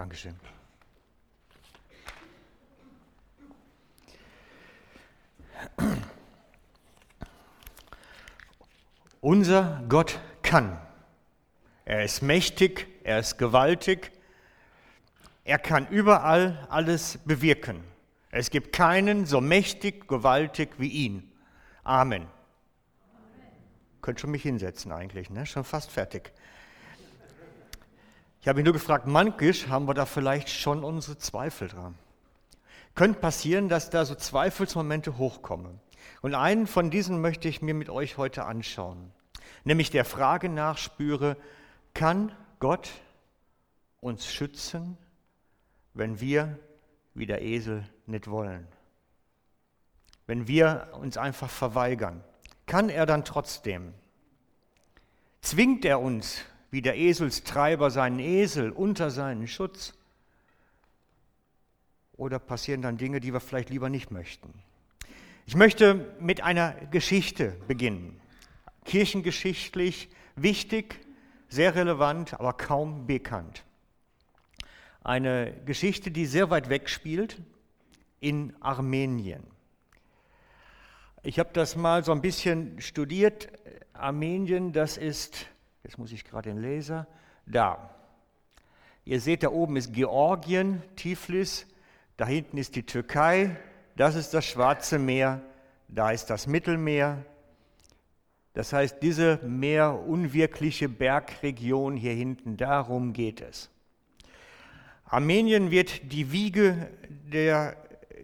Dankeschön. Unser Gott kann. Er ist mächtig, er ist gewaltig, er kann überall alles bewirken. Es gibt keinen so mächtig, gewaltig wie ihn. Amen. Amen. Könnt schon mich hinsetzen eigentlich, ne? schon fast fertig. Ich habe mich nur gefragt, manchmal haben wir da vielleicht schon unsere Zweifel dran. Könnte passieren, dass da so Zweifelsmomente hochkommen. Und einen von diesen möchte ich mir mit euch heute anschauen. Nämlich der Frage nachspüre, kann Gott uns schützen, wenn wir wie der Esel nicht wollen? Wenn wir uns einfach verweigern, kann er dann trotzdem? Zwingt er uns wie der Eselstreiber seinen Esel unter seinen Schutz? Oder passieren dann Dinge, die wir vielleicht lieber nicht möchten? Ich möchte mit einer Geschichte beginnen. Kirchengeschichtlich wichtig, sehr relevant, aber kaum bekannt. Eine Geschichte, die sehr weit weg spielt, in Armenien. Ich habe das mal so ein bisschen studiert. Armenien, das ist, jetzt muss ich gerade den Laser, da. Ihr seht, da oben ist Georgien, Tiflis, da hinten ist die Türkei, das ist das Schwarze Meer, da ist das Mittelmeer. Das heißt, diese mehr unwirkliche Bergregion hier hinten, darum geht es. Armenien wird die Wiege der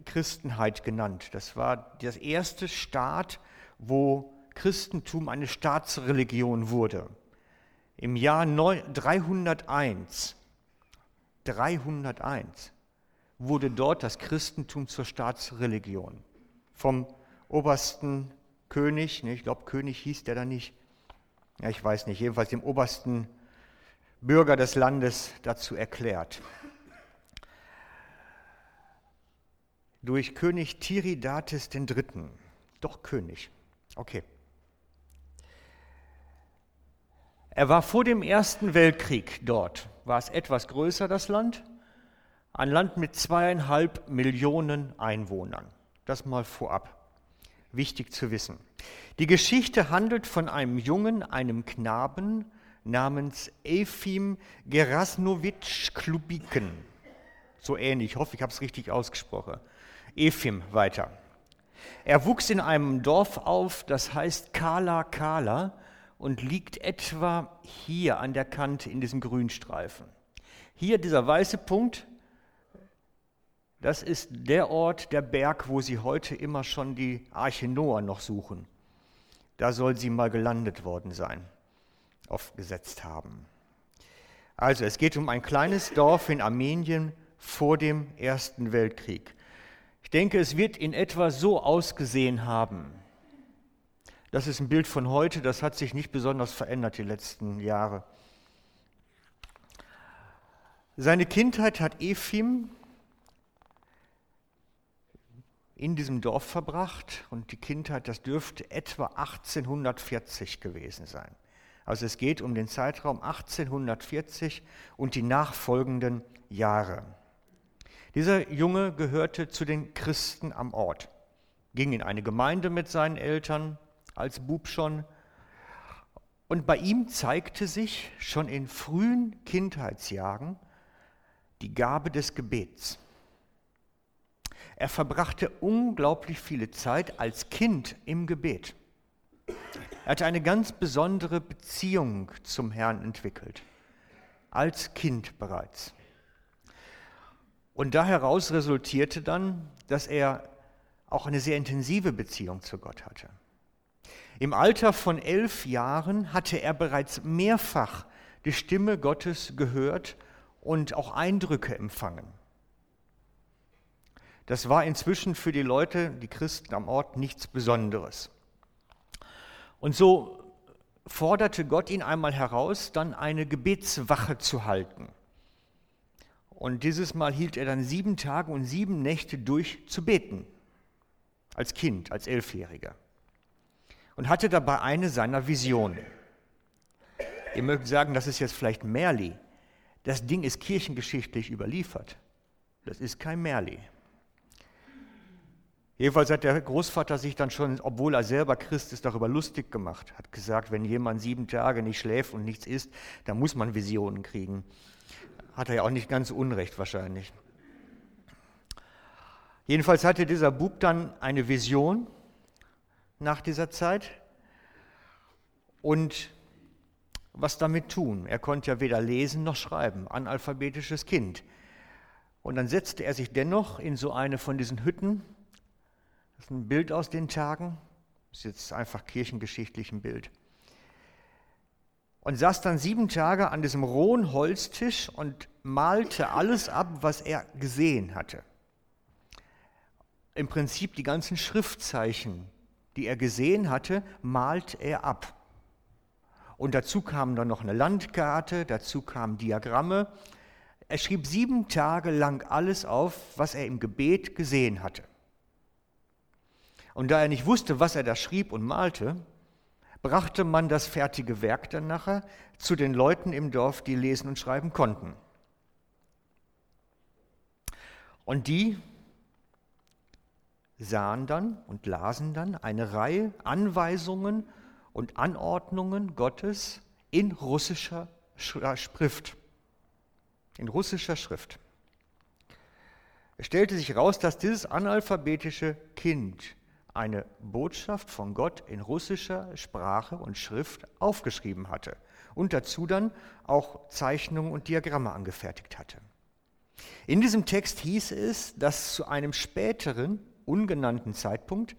Christenheit genannt. Das war das erste Staat, wo Christentum eine Staatsreligion wurde. Im Jahr 301, 301 wurde dort das Christentum zur Staatsreligion. Vom obersten König, ne, ich glaube König hieß der da nicht, ja, ich weiß nicht, jedenfalls dem obersten Bürger des Landes dazu erklärt. Durch König Tiridates III., doch König, okay. Er war vor dem Ersten Weltkrieg dort. War es etwas größer, das Land? Ein Land mit zweieinhalb Millionen Einwohnern. Das mal vorab. Wichtig zu wissen. Die Geschichte handelt von einem Jungen, einem Knaben namens Efim Gerasnowitsch Klubiken. So ähnlich, ich hoffe, ich habe es richtig ausgesprochen. Efim weiter. Er wuchs in einem Dorf auf, das heißt Kala Kala und liegt etwa hier an der Kante in diesem Grünstreifen. Hier dieser weiße Punkt das ist der Ort, der Berg, wo sie heute immer schon die Arche Noah noch suchen. Da soll sie mal gelandet worden sein, aufgesetzt haben. Also es geht um ein kleines Dorf in Armenien vor dem Ersten Weltkrieg. Ich denke, es wird in etwa so ausgesehen haben. Das ist ein Bild von heute, das hat sich nicht besonders verändert die letzten Jahre. Seine Kindheit hat Ephim in diesem Dorf verbracht und die Kindheit, das dürfte etwa 1840 gewesen sein. Also es geht um den Zeitraum 1840 und die nachfolgenden Jahre. Dieser Junge gehörte zu den Christen am Ort, ging in eine Gemeinde mit seinen Eltern, als Bub schon. Und bei ihm zeigte sich schon in frühen Kindheitsjahren die Gabe des Gebets. Er verbrachte unglaublich viele Zeit als Kind im Gebet. Er hatte eine ganz besondere Beziehung zum Herrn entwickelt, als Kind bereits. Und daraus resultierte dann, dass er auch eine sehr intensive Beziehung zu Gott hatte. Im Alter von elf Jahren hatte er bereits mehrfach die Stimme Gottes gehört und auch Eindrücke empfangen. Das war inzwischen für die Leute, die Christen am Ort, nichts Besonderes. Und so forderte Gott ihn einmal heraus, dann eine Gebetswache zu halten. Und dieses Mal hielt er dann sieben Tage und sieben Nächte durch zu beten, als Kind, als Elfjähriger. Und hatte dabei eine seiner Visionen. Ihr mögt sagen, das ist jetzt vielleicht Merli. Das Ding ist kirchengeschichtlich überliefert. Das ist kein Märli. Jedenfalls hat der Großvater sich dann schon, obwohl er selber Christ ist, darüber lustig gemacht. Hat gesagt, wenn jemand sieben Tage nicht schläft und nichts isst, dann muss man Visionen kriegen. Hat er ja auch nicht ganz unrecht wahrscheinlich. Jedenfalls hatte dieser Bub dann eine Vision nach dieser Zeit und was damit tun. Er konnte ja weder lesen noch schreiben, analphabetisches Kind. Und dann setzte er sich dennoch in so eine von diesen Hütten das ist ein Bild aus den Tagen. Das ist jetzt einfach kirchengeschichtlich ein Bild. Und saß dann sieben Tage an diesem rohen Holztisch und malte alles ab, was er gesehen hatte. Im Prinzip die ganzen Schriftzeichen, die er gesehen hatte, malt er ab. Und dazu kam dann noch eine Landkarte, dazu kamen Diagramme. Er schrieb sieben Tage lang alles auf, was er im Gebet gesehen hatte. Und da er nicht wusste, was er da schrieb und malte, brachte man das fertige Werk dann nachher zu den Leuten im Dorf, die lesen und schreiben konnten. Und die sahen dann und lasen dann eine Reihe Anweisungen und Anordnungen Gottes in russischer Schrift. In russischer Schrift. Es stellte sich heraus, dass dieses analphabetische Kind eine Botschaft von Gott in russischer Sprache und Schrift aufgeschrieben hatte und dazu dann auch Zeichnungen und Diagramme angefertigt hatte. In diesem Text hieß es, dass zu einem späteren, ungenannten Zeitpunkt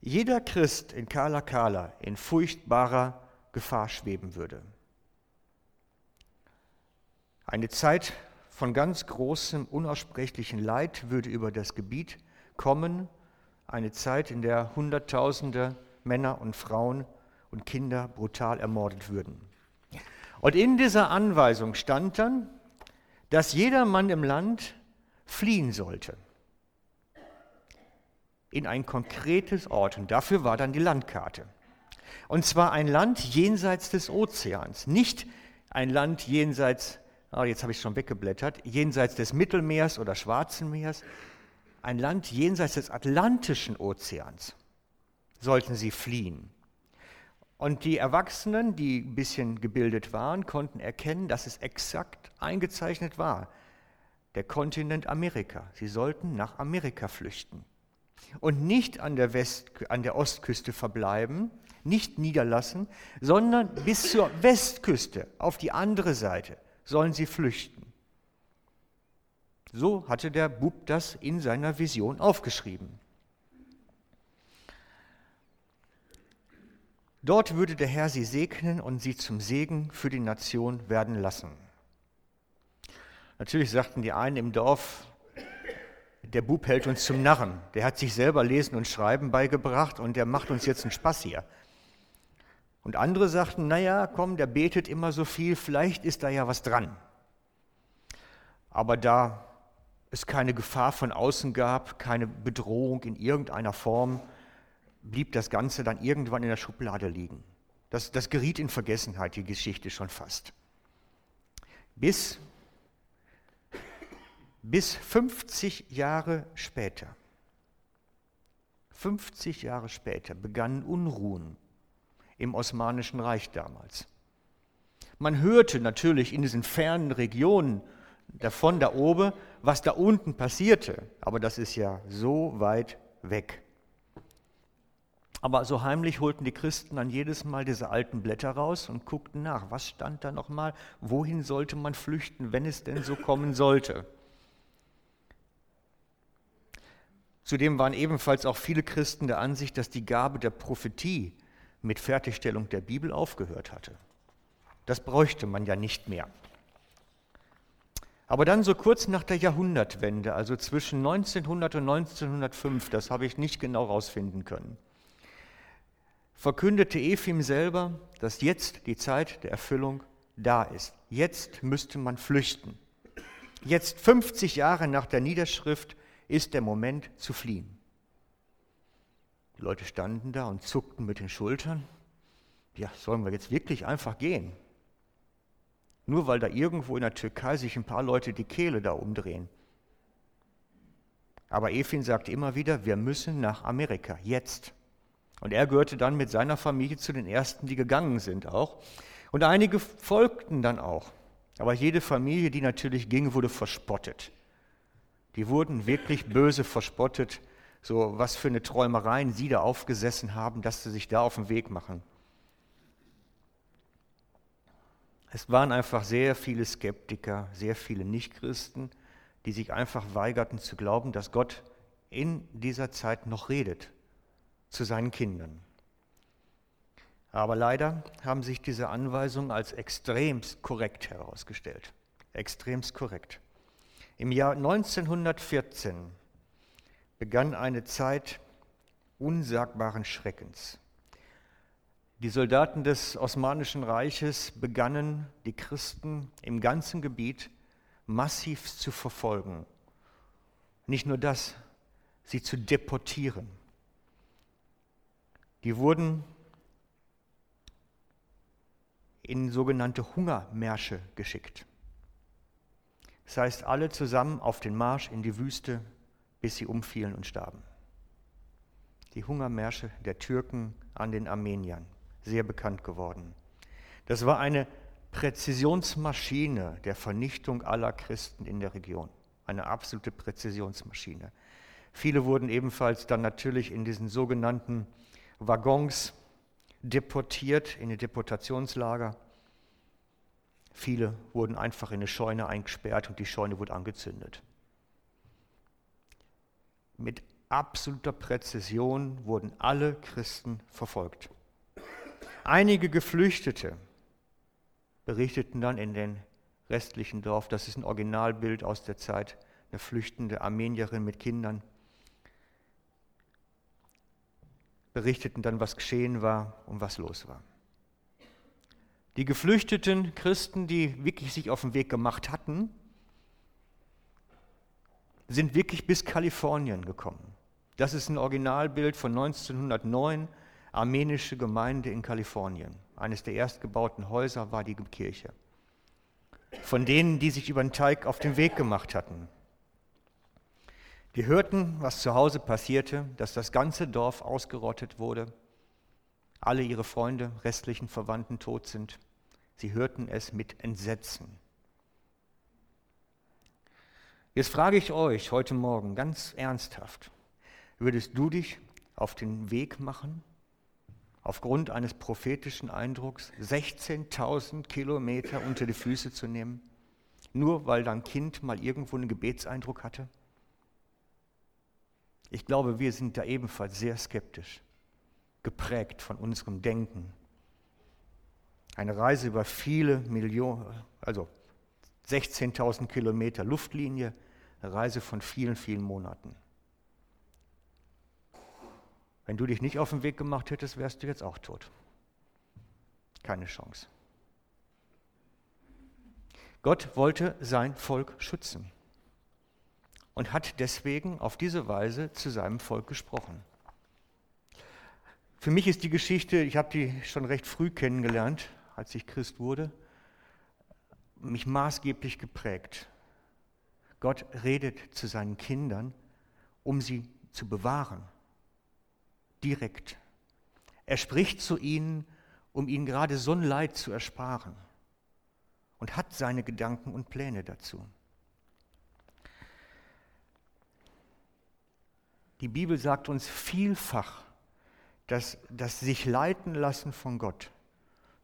jeder Christ in Kala Kala in furchtbarer Gefahr schweben würde. Eine Zeit von ganz großem, unaussprechlichen Leid würde über das Gebiet kommen eine Zeit, in der Hunderttausende Männer und Frauen und Kinder brutal ermordet würden. Und in dieser Anweisung stand dann, dass jeder Mann im Land fliehen sollte in ein konkretes Ort. Und dafür war dann die Landkarte. Und zwar ein Land jenseits des Ozeans, nicht ein Land jenseits, oh, jetzt habe ich schon weggeblättert, jenseits des Mittelmeers oder Schwarzen Meers, ein Land jenseits des Atlantischen Ozeans, sollten sie fliehen. Und die Erwachsenen, die ein bisschen gebildet waren, konnten erkennen, dass es exakt eingezeichnet war. Der Kontinent Amerika. Sie sollten nach Amerika flüchten. Und nicht an der, West, an der Ostküste verbleiben, nicht niederlassen, sondern bis zur Westküste, auf die andere Seite, sollen sie flüchten. So hatte der Bub das in seiner Vision aufgeschrieben. Dort würde der Herr sie segnen und sie zum Segen für die Nation werden lassen. Natürlich sagten die einen im Dorf, der Bub hält uns zum Narren. Der hat sich selber Lesen und Schreiben beigebracht und der macht uns jetzt einen Spaß hier. Und andere sagten, naja, komm, der betet immer so viel, vielleicht ist da ja was dran. Aber da es keine Gefahr von außen gab, keine Bedrohung in irgendeiner Form, blieb das Ganze dann irgendwann in der Schublade liegen. Das, das geriet in Vergessenheit, die Geschichte schon fast. Bis, bis 50 Jahre später, 50 Jahre später begannen Unruhen im Osmanischen Reich damals. Man hörte natürlich in diesen fernen Regionen davon da oben, was da unten passierte. Aber das ist ja so weit weg. Aber so heimlich holten die Christen dann jedes Mal diese alten Blätter raus und guckten nach, was stand da nochmal, wohin sollte man flüchten, wenn es denn so kommen sollte. Zudem waren ebenfalls auch viele Christen der Ansicht, dass die Gabe der Prophetie mit Fertigstellung der Bibel aufgehört hatte. Das bräuchte man ja nicht mehr. Aber dann so kurz nach der Jahrhundertwende, also zwischen 1900 und 1905, das habe ich nicht genau herausfinden können, verkündete Ephim selber, dass jetzt die Zeit der Erfüllung da ist. Jetzt müsste man flüchten. Jetzt 50 Jahre nach der Niederschrift ist der Moment zu fliehen. Die Leute standen da und zuckten mit den Schultern. Ja, sollen wir jetzt wirklich einfach gehen? nur weil da irgendwo in der Türkei sich ein paar Leute die Kehle da umdrehen. Aber Efin sagte immer wieder, wir müssen nach Amerika, jetzt. Und er gehörte dann mit seiner Familie zu den Ersten, die gegangen sind auch. Und einige folgten dann auch. Aber jede Familie, die natürlich ging, wurde verspottet. Die wurden wirklich böse verspottet, so was für eine Träumereien sie da aufgesessen haben, dass sie sich da auf den Weg machen. Es waren einfach sehr viele Skeptiker, sehr viele Nichtchristen, die sich einfach weigerten zu glauben, dass Gott in dieser Zeit noch redet zu seinen Kindern. Aber leider haben sich diese Anweisungen als extremst korrekt herausgestellt. Extremst korrekt. Im Jahr 1914 begann eine Zeit unsagbaren Schreckens. Die Soldaten des Osmanischen Reiches begannen, die Christen im ganzen Gebiet massiv zu verfolgen. Nicht nur das, sie zu deportieren. Die wurden in sogenannte Hungermärsche geschickt. Das heißt, alle zusammen auf den Marsch in die Wüste, bis sie umfielen und starben. Die Hungermärsche der Türken an den Armeniern, sehr bekannt geworden. Das war eine Präzisionsmaschine der Vernichtung aller Christen in der Region. Eine absolute Präzisionsmaschine. Viele wurden ebenfalls dann natürlich in diesen sogenannten Waggons deportiert, in die Deportationslager. Viele wurden einfach in eine Scheune eingesperrt und die Scheune wurde angezündet. Mit absoluter Präzision wurden alle Christen verfolgt. Einige Geflüchtete berichteten dann in den restlichen Dorf, das ist ein Originalbild aus der Zeit, eine flüchtende Armenierin mit Kindern, berichteten dann, was geschehen war und was los war. Die geflüchteten Christen, die wirklich sich auf den Weg gemacht hatten, sind wirklich bis Kalifornien gekommen. Das ist ein Originalbild von 1909, armenische Gemeinde in Kalifornien. Eines der erstgebauten Häuser war die Kirche. Von denen, die sich über den Teig auf den Weg gemacht hatten. Die hörten, was zu Hause passierte, dass das ganze Dorf ausgerottet wurde, alle ihre Freunde, restlichen Verwandten tot sind. Sie hörten es mit Entsetzen. Jetzt frage ich euch heute Morgen ganz ernsthaft, würdest du dich auf den Weg machen, aufgrund eines prophetischen Eindrucks 16.000 Kilometer unter die Füße zu nehmen, nur weil dein Kind mal irgendwo einen Gebetseindruck hatte? Ich glaube, wir sind da ebenfalls sehr skeptisch, geprägt von unserem Denken. Eine Reise über viele Millionen, also 16.000 Kilometer Luftlinie, eine Reise von vielen, vielen Monaten. Wenn du dich nicht auf den Weg gemacht hättest, wärst du jetzt auch tot. Keine Chance. Gott wollte sein Volk schützen und hat deswegen auf diese Weise zu seinem Volk gesprochen. Für mich ist die Geschichte, ich habe die schon recht früh kennengelernt, als ich Christ wurde, mich maßgeblich geprägt. Gott redet zu seinen Kindern, um sie zu bewahren, direkt. Er spricht zu ihnen, um ihnen gerade so ein Leid zu ersparen und hat seine Gedanken und Pläne dazu. Die Bibel sagt uns vielfach, dass das sich leiten lassen von Gott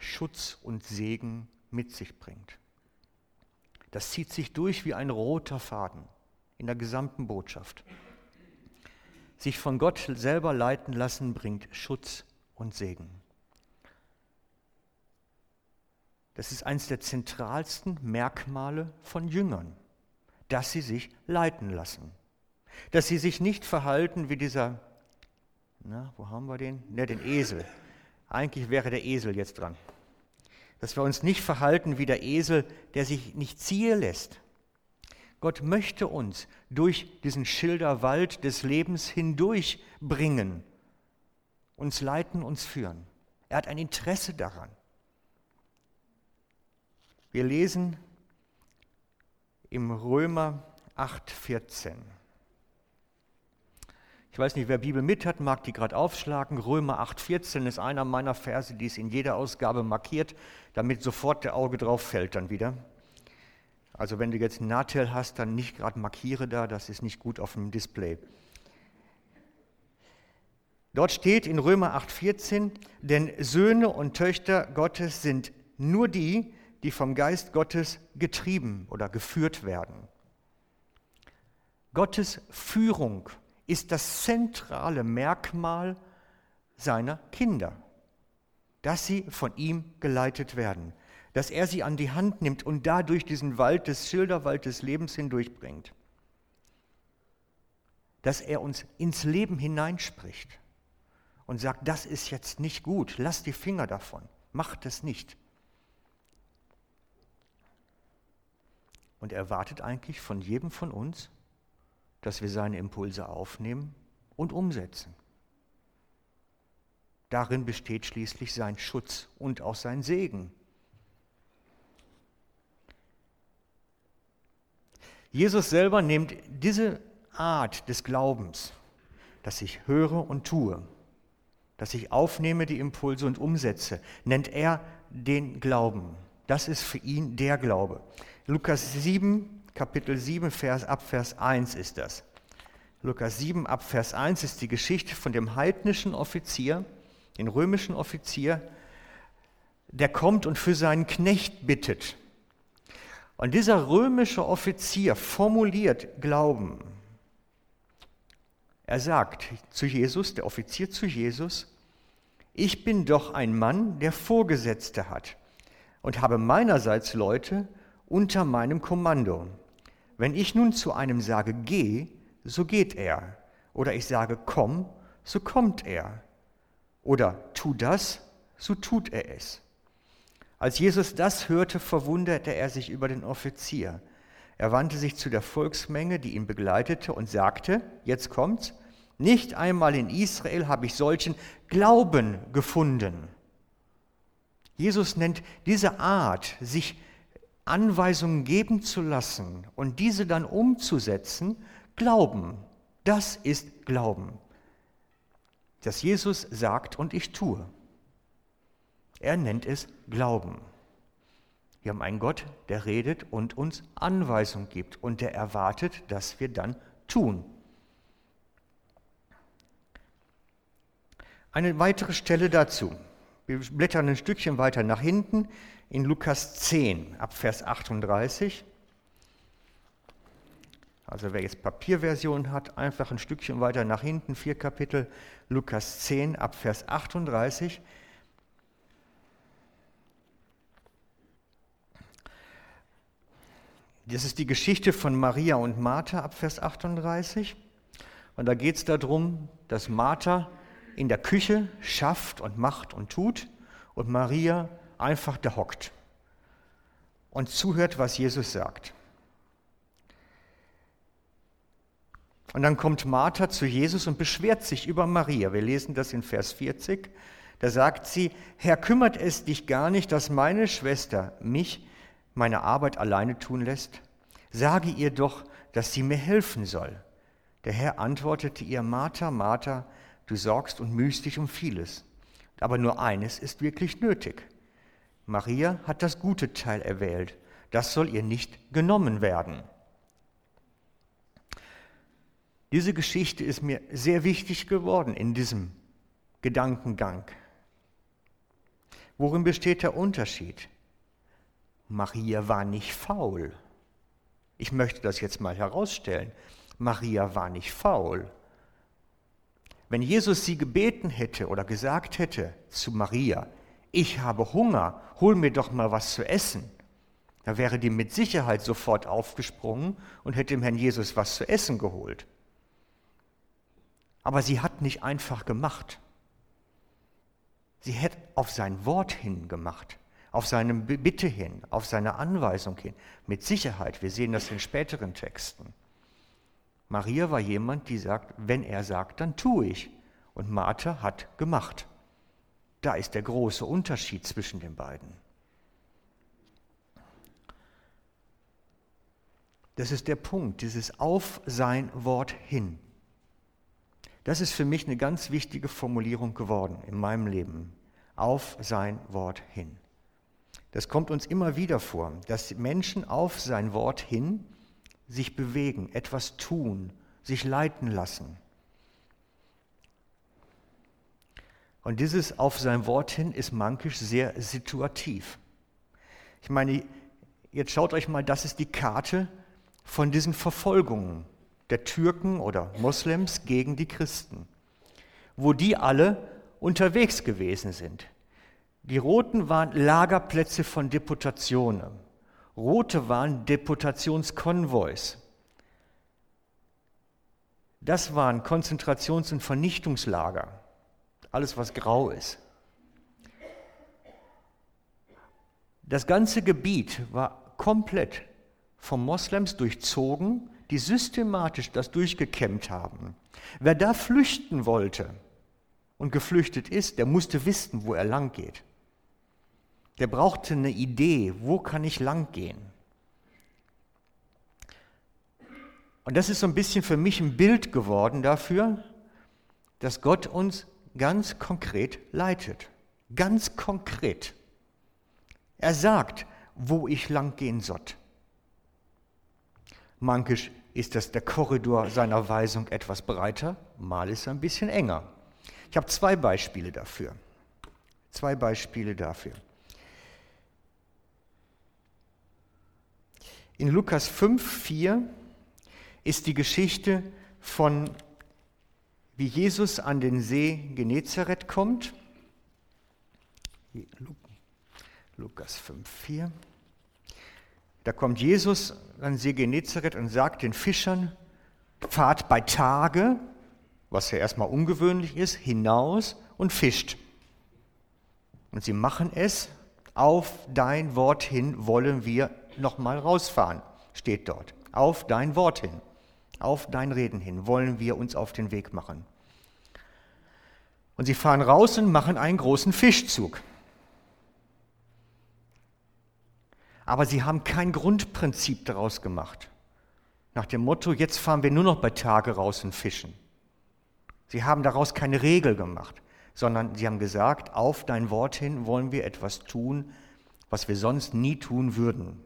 Schutz und Segen mit sich bringt. Das zieht sich durch wie ein roter Faden in der gesamten Botschaft. Sich von Gott selber leiten lassen bringt Schutz und Segen. Das ist eines der zentralsten Merkmale von Jüngern, dass sie sich leiten lassen. Dass sie sich nicht verhalten wie dieser, na, wo haben wir den? Ne, den Esel. Eigentlich wäre der Esel jetzt dran. Dass wir uns nicht verhalten wie der Esel, der sich nicht ziehen lässt. Gott möchte uns durch diesen Schilderwald des Lebens hindurch bringen, uns leiten, uns führen. Er hat ein Interesse daran. Wir lesen im Römer 8,14. Ich weiß nicht, wer Bibel mit hat, mag die gerade aufschlagen. Römer 8,14 ist einer meiner Verse, die es in jeder Ausgabe markiert, damit sofort der Auge drauf fällt dann wieder. Also wenn du jetzt ein Nahtel hast, dann nicht gerade markiere da, das ist nicht gut auf dem Display. Dort steht in Römer 8,14, denn Söhne und Töchter Gottes sind nur die, die vom Geist Gottes getrieben oder geführt werden. Gottes Führung ist das zentrale Merkmal seiner Kinder, dass sie von ihm geleitet werden, dass er sie an die Hand nimmt und dadurch diesen Wald des Schilderwald des Lebens hindurchbringt, dass er uns ins Leben hineinspricht und sagt, das ist jetzt nicht gut, lass die Finger davon, mach das nicht. Und er erwartet eigentlich von jedem von uns, dass wir seine Impulse aufnehmen und umsetzen. Darin besteht schließlich sein Schutz und auch sein Segen. Jesus selber nimmt diese Art des Glaubens, dass ich höre und tue, dass ich aufnehme die Impulse und umsetze, nennt er den Glauben. Das ist für ihn der Glaube. Lukas 7, Kapitel 7, Vers, ab Vers 1 ist das. Lukas 7, ab Vers 1 ist die Geschichte von dem heidnischen Offizier, den römischen Offizier, der kommt und für seinen Knecht bittet. Und dieser römische Offizier formuliert Glauben. Er sagt zu Jesus, der Offizier zu Jesus, ich bin doch ein Mann, der Vorgesetzte hat und habe meinerseits Leute unter meinem Kommando. Wenn ich nun zu einem sage, geh, so geht er. Oder ich sage, komm, so kommt er. Oder tu das, so tut er es. Als Jesus das hörte, verwunderte er sich über den Offizier. Er wandte sich zu der Volksmenge, die ihn begleitete, und sagte, jetzt kommt's, nicht einmal in Israel habe ich solchen Glauben gefunden. Jesus nennt diese Art, sich Anweisungen geben zu lassen und diese dann umzusetzen, Glauben. Das ist Glauben. Dass Jesus sagt und ich tue. Er nennt es Glauben. Wir haben einen Gott, der redet und uns Anweisungen gibt und der erwartet, dass wir dann tun. Eine weitere Stelle dazu. Wir blättern ein Stückchen weiter nach hinten in Lukas 10 ab Vers 38. Also wer jetzt Papierversion hat, einfach ein Stückchen weiter nach hinten, vier Kapitel, Lukas 10 ab Vers 38. Das ist die Geschichte von Maria und Martha ab Vers 38. Und da geht es darum, dass Martha in der Küche schafft und macht und tut und Maria einfach da hockt und zuhört, was Jesus sagt. Und dann kommt Martha zu Jesus und beschwert sich über Maria. Wir lesen das in Vers 40. Da sagt sie, Herr, kümmert es dich gar nicht, dass meine Schwester mich meine Arbeit alleine tun lässt? Sage ihr doch, dass sie mir helfen soll. Der Herr antwortete ihr, Martha, Martha, du sorgst und mühst dich um vieles. Aber nur eines ist wirklich nötig. Maria hat das gute Teil erwählt. Das soll ihr nicht genommen werden. Diese Geschichte ist mir sehr wichtig geworden in diesem Gedankengang. Worin besteht der Unterschied? Maria war nicht faul. Ich möchte das jetzt mal herausstellen. Maria war nicht faul. Wenn Jesus sie gebeten hätte oder gesagt hätte zu Maria, ich habe Hunger, hol mir doch mal was zu essen, da wäre die mit Sicherheit sofort aufgesprungen und hätte dem Herrn Jesus was zu essen geholt. Aber sie hat nicht einfach gemacht. Sie hätte auf sein Wort hin gemacht, auf seine Bitte hin, auf seine Anweisung hin. Mit Sicherheit, wir sehen das in späteren Texten. Maria war jemand, die sagt, wenn er sagt, dann tue ich. Und Martha hat gemacht. Da ist der große Unterschied zwischen den beiden. Das ist der Punkt, dieses auf sein Wort hin. Das ist für mich eine ganz wichtige Formulierung geworden in meinem Leben. Auf sein Wort hin. Das kommt uns immer wieder vor, dass Menschen auf sein Wort hin sich bewegen, etwas tun, sich leiten lassen. Und dieses auf sein Wort hin ist mankisch sehr situativ. Ich meine, jetzt schaut euch mal, das ist die Karte von diesen Verfolgungen der Türken oder Moslems gegen die Christen, wo die alle unterwegs gewesen sind. Die roten waren Lagerplätze von Deputationen. Rote waren Deputationskonvois. Das waren Konzentrations- und Vernichtungslager. Alles, was grau ist. Das ganze Gebiet war komplett von Moslems durchzogen, die systematisch das durchgekämmt haben. Wer da flüchten wollte und geflüchtet ist, der musste wissen, wo er lang geht. Der brauchte eine Idee, wo kann ich lang gehen? Und das ist so ein bisschen für mich ein Bild geworden dafür, dass Gott uns ganz konkret leitet. Ganz konkret. Er sagt, wo ich lang gehen soll. Mankisch ist das der Korridor seiner Weisung etwas breiter, mal ist er ein bisschen enger. Ich habe zwei Beispiele dafür. Zwei Beispiele dafür. In Lukas 5, 4 ist die Geschichte von, wie Jesus an den See Genezareth kommt. Lukas 5, 4. Da kommt Jesus an den See Genezareth und sagt den Fischern, fahrt bei Tage, was ja erstmal ungewöhnlich ist, hinaus und fischt. Und sie machen es, auf dein Wort hin wollen wir nochmal rausfahren, steht dort. Auf dein Wort hin, auf dein Reden hin wollen wir uns auf den Weg machen. Und sie fahren raus und machen einen großen Fischzug. Aber sie haben kein Grundprinzip daraus gemacht. Nach dem Motto, jetzt fahren wir nur noch bei Tage raus und fischen. Sie haben daraus keine Regel gemacht, sondern sie haben gesagt, auf dein Wort hin wollen wir etwas tun, was wir sonst nie tun würden.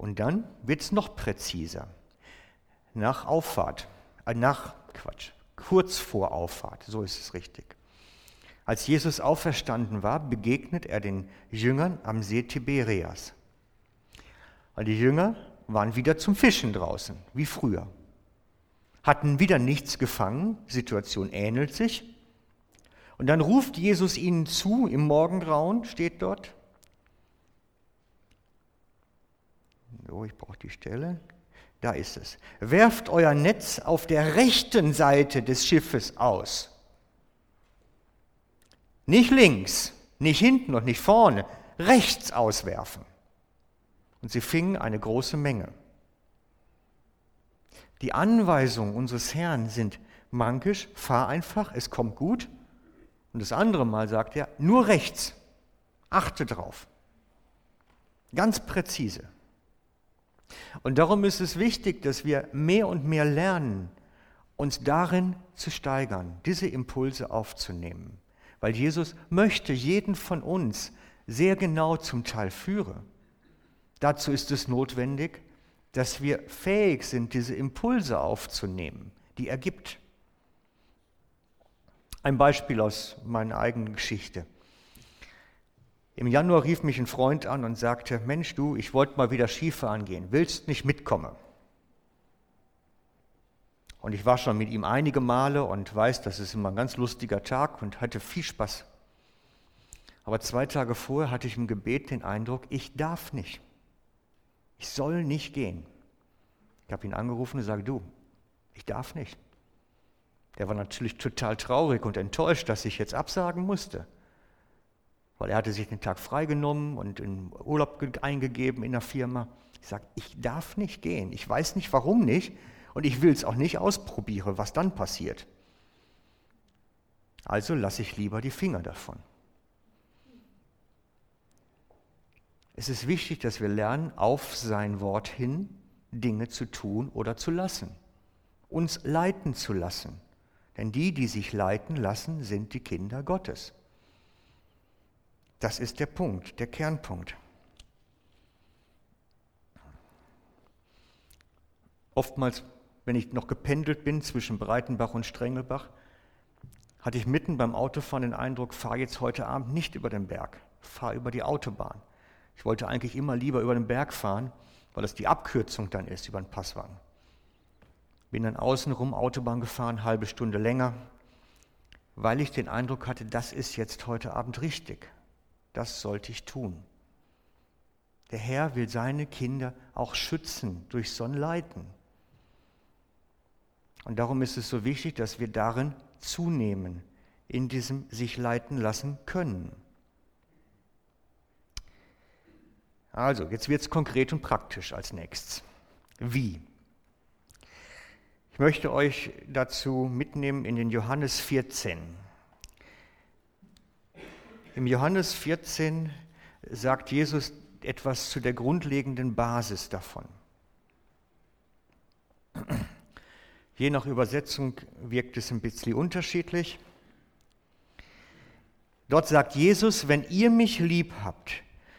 Und dann wird es noch präziser. Nach Auffahrt, äh, nach Quatsch, kurz vor Auffahrt, so ist es richtig. Als Jesus auferstanden war, begegnet er den Jüngern am See Tiberias. Und die Jünger waren wieder zum Fischen draußen, wie früher. Hatten wieder nichts gefangen, Situation ähnelt sich. Und dann ruft Jesus ihnen zu im Morgengrauen, steht dort, So, ich brauche die Stelle. Da ist es. Werft euer Netz auf der rechten Seite des Schiffes aus. Nicht links, nicht hinten und nicht vorne, rechts auswerfen. Und sie fingen eine große Menge. Die Anweisungen unseres Herrn sind mankisch, fahr einfach, es kommt gut. Und das andere Mal sagt er, nur rechts, achte drauf. Ganz präzise. Und darum ist es wichtig, dass wir mehr und mehr lernen, uns darin zu steigern, diese Impulse aufzunehmen. Weil Jesus möchte jeden von uns sehr genau zum Teil führen. Dazu ist es notwendig, dass wir fähig sind, diese Impulse aufzunehmen, die er gibt. Ein Beispiel aus meiner eigenen Geschichte. Im Januar rief mich ein Freund an und sagte, Mensch du, ich wollte mal wieder Skifahren gehen, willst nicht mitkommen? Und ich war schon mit ihm einige Male und weiß, das ist immer ein ganz lustiger Tag und hatte viel Spaß. Aber zwei Tage vorher hatte ich im Gebet den Eindruck, ich darf nicht. Ich soll nicht gehen. Ich habe ihn angerufen und sage, du, ich darf nicht. Der war natürlich total traurig und enttäuscht, dass ich jetzt absagen musste weil er hatte sich den Tag freigenommen und in Urlaub eingegeben in der Firma. Ich sage, ich darf nicht gehen. Ich weiß nicht, warum nicht. Und ich will es auch nicht ausprobieren, was dann passiert. Also lasse ich lieber die Finger davon. Es ist wichtig, dass wir lernen, auf sein Wort hin Dinge zu tun oder zu lassen. Uns leiten zu lassen. Denn die, die sich leiten lassen, sind die Kinder Gottes. Das ist der Punkt, der Kernpunkt. Oftmals, wenn ich noch gependelt bin zwischen Breitenbach und Strengelbach, hatte ich mitten beim Autofahren den Eindruck, fahre jetzt heute Abend nicht über den Berg, fahre über die Autobahn. Ich wollte eigentlich immer lieber über den Berg fahren, weil das die Abkürzung dann ist über den Passwagen. Bin dann außenrum Autobahn gefahren, halbe Stunde länger, weil ich den Eindruck hatte, das ist jetzt heute Abend richtig. Das sollte ich tun. Der Herr will seine Kinder auch schützen durch so ein Leiten. Und darum ist es so wichtig, dass wir darin zunehmen, in diesem sich leiten lassen können. Also, jetzt wird es konkret und praktisch als nächstes. Wie? Ich möchte euch dazu mitnehmen in den Johannes 14. Im Johannes 14 sagt Jesus etwas zu der grundlegenden Basis davon. Je nach Übersetzung wirkt es ein bisschen unterschiedlich. Dort sagt Jesus, wenn ihr mich lieb habt,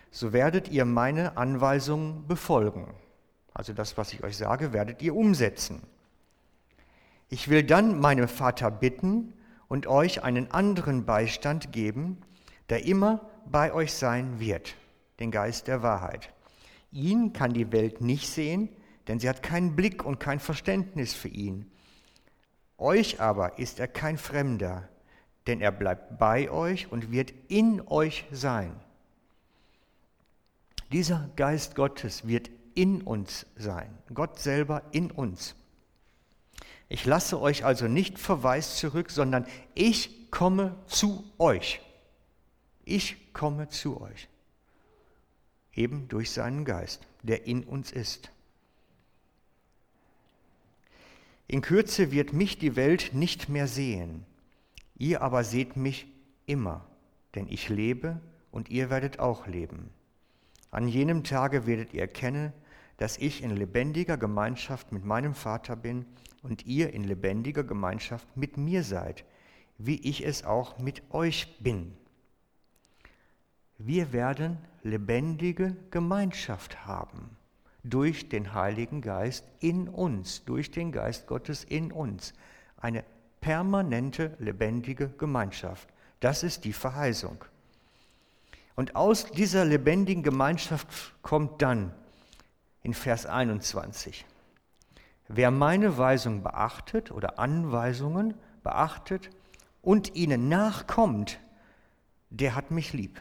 so werdet ihr meine Anweisungen befolgen. Also das, was ich euch sage, werdet ihr umsetzen. Ich will dann meinen Vater bitten und euch einen anderen Beistand geben, der immer bei euch sein wird, den Geist der Wahrheit. Ihn kann die Welt nicht sehen, denn sie hat keinen Blick und kein Verständnis für ihn. Euch aber ist er kein Fremder, denn er bleibt bei euch und wird in euch sein. Dieser Geist Gottes wird in uns sein, Gott selber in uns. Ich lasse euch also nicht verwaist zurück, sondern ich komme zu euch. Ich komme zu euch. Eben durch seinen Geist, der in uns ist. In Kürze wird mich die Welt nicht mehr sehen. Ihr aber seht mich immer, denn ich lebe und ihr werdet auch leben. An jenem Tage werdet ihr erkennen, dass ich in lebendiger Gemeinschaft mit meinem Vater bin und ihr in lebendiger Gemeinschaft mit mir seid, wie ich es auch mit euch bin. Wir werden lebendige Gemeinschaft haben durch den Heiligen Geist in uns, durch den Geist Gottes in uns. Eine permanente, lebendige Gemeinschaft. Das ist die Verheißung. Und aus dieser lebendigen Gemeinschaft kommt dann in Vers 21, wer meine Weisung beachtet oder Anweisungen beachtet und ihnen nachkommt, der hat mich lieb.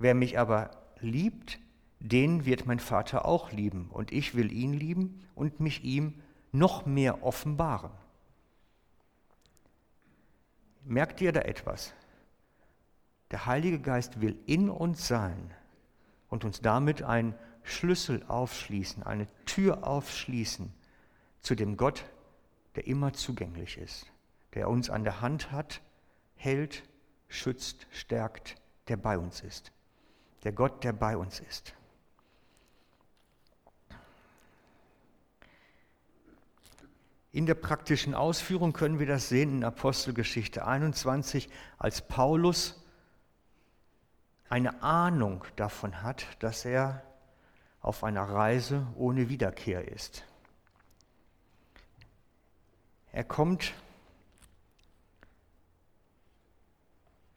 Wer mich aber liebt, den wird mein Vater auch lieben und ich will ihn lieben und mich ihm noch mehr offenbaren. Merkt ihr da etwas? Der Heilige Geist will in uns sein und uns damit einen Schlüssel aufschließen, eine Tür aufschließen zu dem Gott, der immer zugänglich ist, der uns an der Hand hat, hält, schützt, stärkt, der bei uns ist. Der Gott, der bei uns ist. In der praktischen Ausführung können wir das sehen in Apostelgeschichte 21, als Paulus eine Ahnung davon hat, dass er auf einer Reise ohne Wiederkehr ist. Er kommt,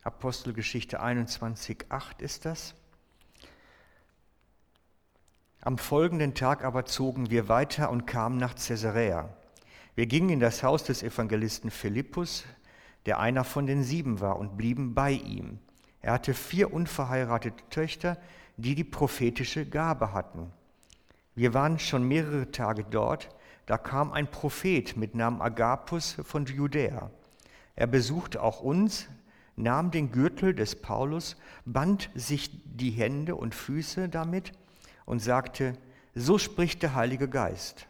Apostelgeschichte 21.8 ist das. Am folgenden Tag aber zogen wir weiter und kamen nach Caesarea. Wir gingen in das Haus des Evangelisten Philippus, der einer von den sieben war, und blieben bei ihm. Er hatte vier unverheiratete Töchter, die die prophetische Gabe hatten. Wir waren schon mehrere Tage dort, da kam ein Prophet mit Namen Agapus von Judäa. Er besuchte auch uns, nahm den Gürtel des Paulus, band sich die Hände und Füße damit und sagte, so spricht der Heilige Geist.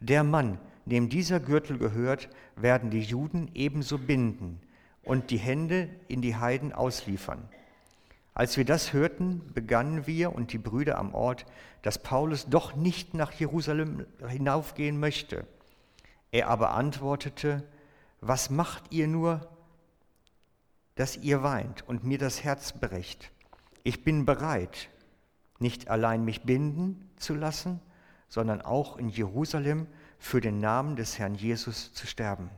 Der Mann, dem dieser Gürtel gehört, werden die Juden ebenso binden, und die Hände in die Heiden ausliefern. Als wir das hörten, begannen wir und die Brüder am Ort, dass Paulus doch nicht nach Jerusalem hinaufgehen möchte. Er aber antwortete, was macht ihr nur, dass ihr weint und mir das Herz brecht? Ich bin bereit, nicht allein mich binden zu lassen, sondern auch in Jerusalem für den Namen des Herrn Jesus zu sterben.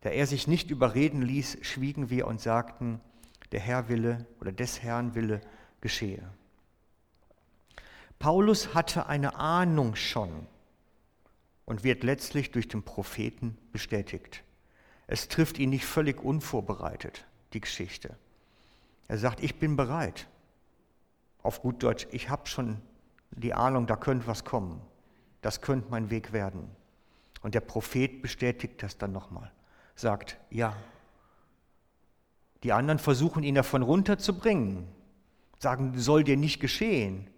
Da er sich nicht überreden ließ, schwiegen wir und sagten, der Herr Wille oder des Herrn Wille geschehe. Paulus hatte eine Ahnung schon und wird letztlich durch den Propheten bestätigt. Es trifft ihn nicht völlig unvorbereitet, die Geschichte. Er sagt, ich bin bereit. Auf gut Deutsch, ich habe schon die Ahnung, da könnte was kommen. Das könnte mein Weg werden. Und der Prophet bestätigt das dann nochmal, sagt, ja. Die anderen versuchen ihn davon runterzubringen, sagen, soll dir nicht geschehen,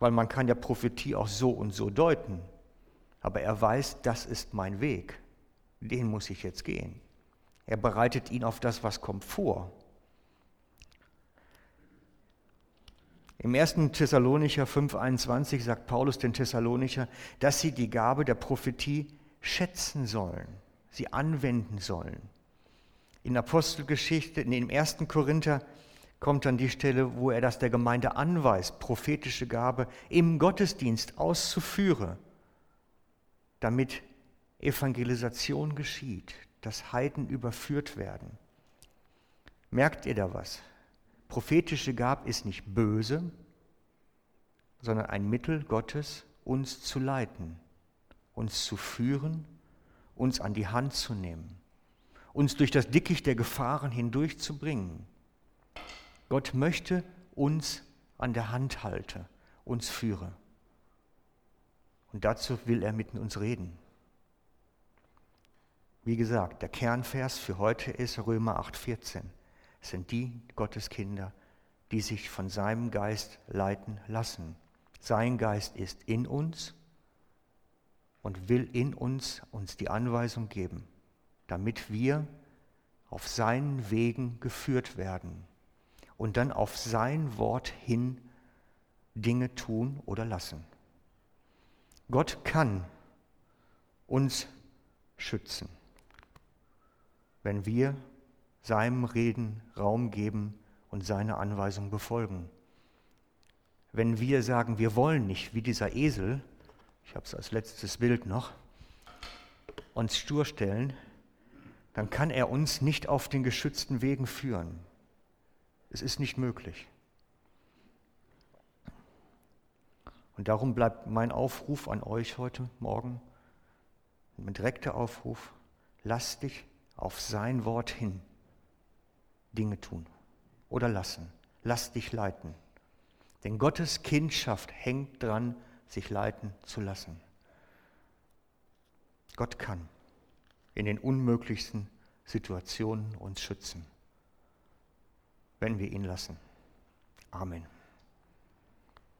weil man kann ja Prophetie auch so und so deuten. Aber er weiß, das ist mein Weg, den muss ich jetzt gehen. Er bereitet ihn auf das, was kommt, vor. Im 1. Thessalonicher 5,21 sagt Paulus den Thessalonicher, dass sie die Gabe der Prophetie schätzen sollen, sie anwenden sollen. In Apostelgeschichte, in dem 1. Korinther, kommt dann die Stelle, wo er das der Gemeinde anweist, prophetische Gabe im Gottesdienst auszuführen, damit Evangelisation geschieht, dass Heiden überführt werden. Merkt ihr da was? Prophetische Gab ist nicht böse, sondern ein Mittel Gottes, uns zu leiten, uns zu führen, uns an die Hand zu nehmen, uns durch das Dickicht der Gefahren hindurchzubringen. Gott möchte uns an der Hand halten, uns führen. Und dazu will er mit uns reden. Wie gesagt, der Kernvers für heute ist Römer 8,14 sind die Gotteskinder, die sich von seinem Geist leiten lassen. Sein Geist ist in uns und will in uns uns die Anweisung geben, damit wir auf seinen Wegen geführt werden und dann auf sein Wort hin Dinge tun oder lassen. Gott kann uns schützen, wenn wir seinem Reden Raum geben und seine Anweisung befolgen. Wenn wir sagen, wir wollen nicht, wie dieser Esel, ich habe es als letztes Bild noch, uns stur stellen, dann kann er uns nicht auf den geschützten Wegen führen. Es ist nicht möglich. Und darum bleibt mein Aufruf an euch heute Morgen, ein direkter Aufruf, lass dich auf sein Wort hin. Dinge tun oder lassen. Lass dich leiten. Denn Gottes Kindschaft hängt dran, sich leiten zu lassen. Gott kann in den unmöglichsten Situationen uns schützen, wenn wir ihn lassen. Amen.